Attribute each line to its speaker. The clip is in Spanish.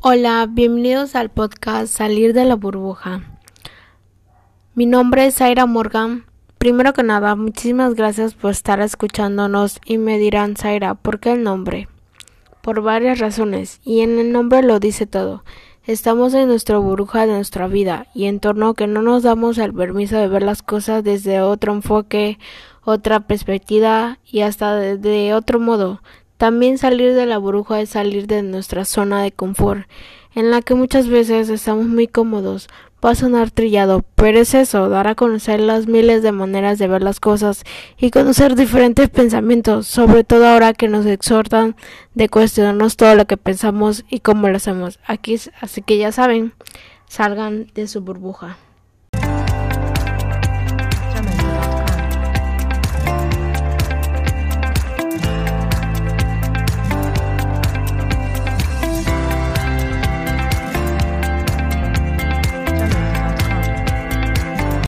Speaker 1: Hola, bienvenidos al podcast Salir de la Burbuja. Mi nombre es Zaira Morgan. Primero que nada, muchísimas gracias por estar escuchándonos y me dirán, Zaira, ¿por qué el nombre? Por varias razones, y en el nombre lo dice todo. Estamos en nuestra burbuja de nuestra vida y en torno que no nos damos el permiso de ver las cosas desde otro enfoque, otra perspectiva y hasta de otro modo. También salir de la burbuja es salir de nuestra zona de confort, en la que muchas veces estamos muy cómodos. Va a sonar trillado, pero es eso, dar a conocer las miles de maneras de ver las cosas y conocer diferentes pensamientos, sobre todo ahora que nos exhortan de cuestionarnos todo lo que pensamos y cómo lo hacemos. Aquí, así que ya saben, salgan de su burbuja.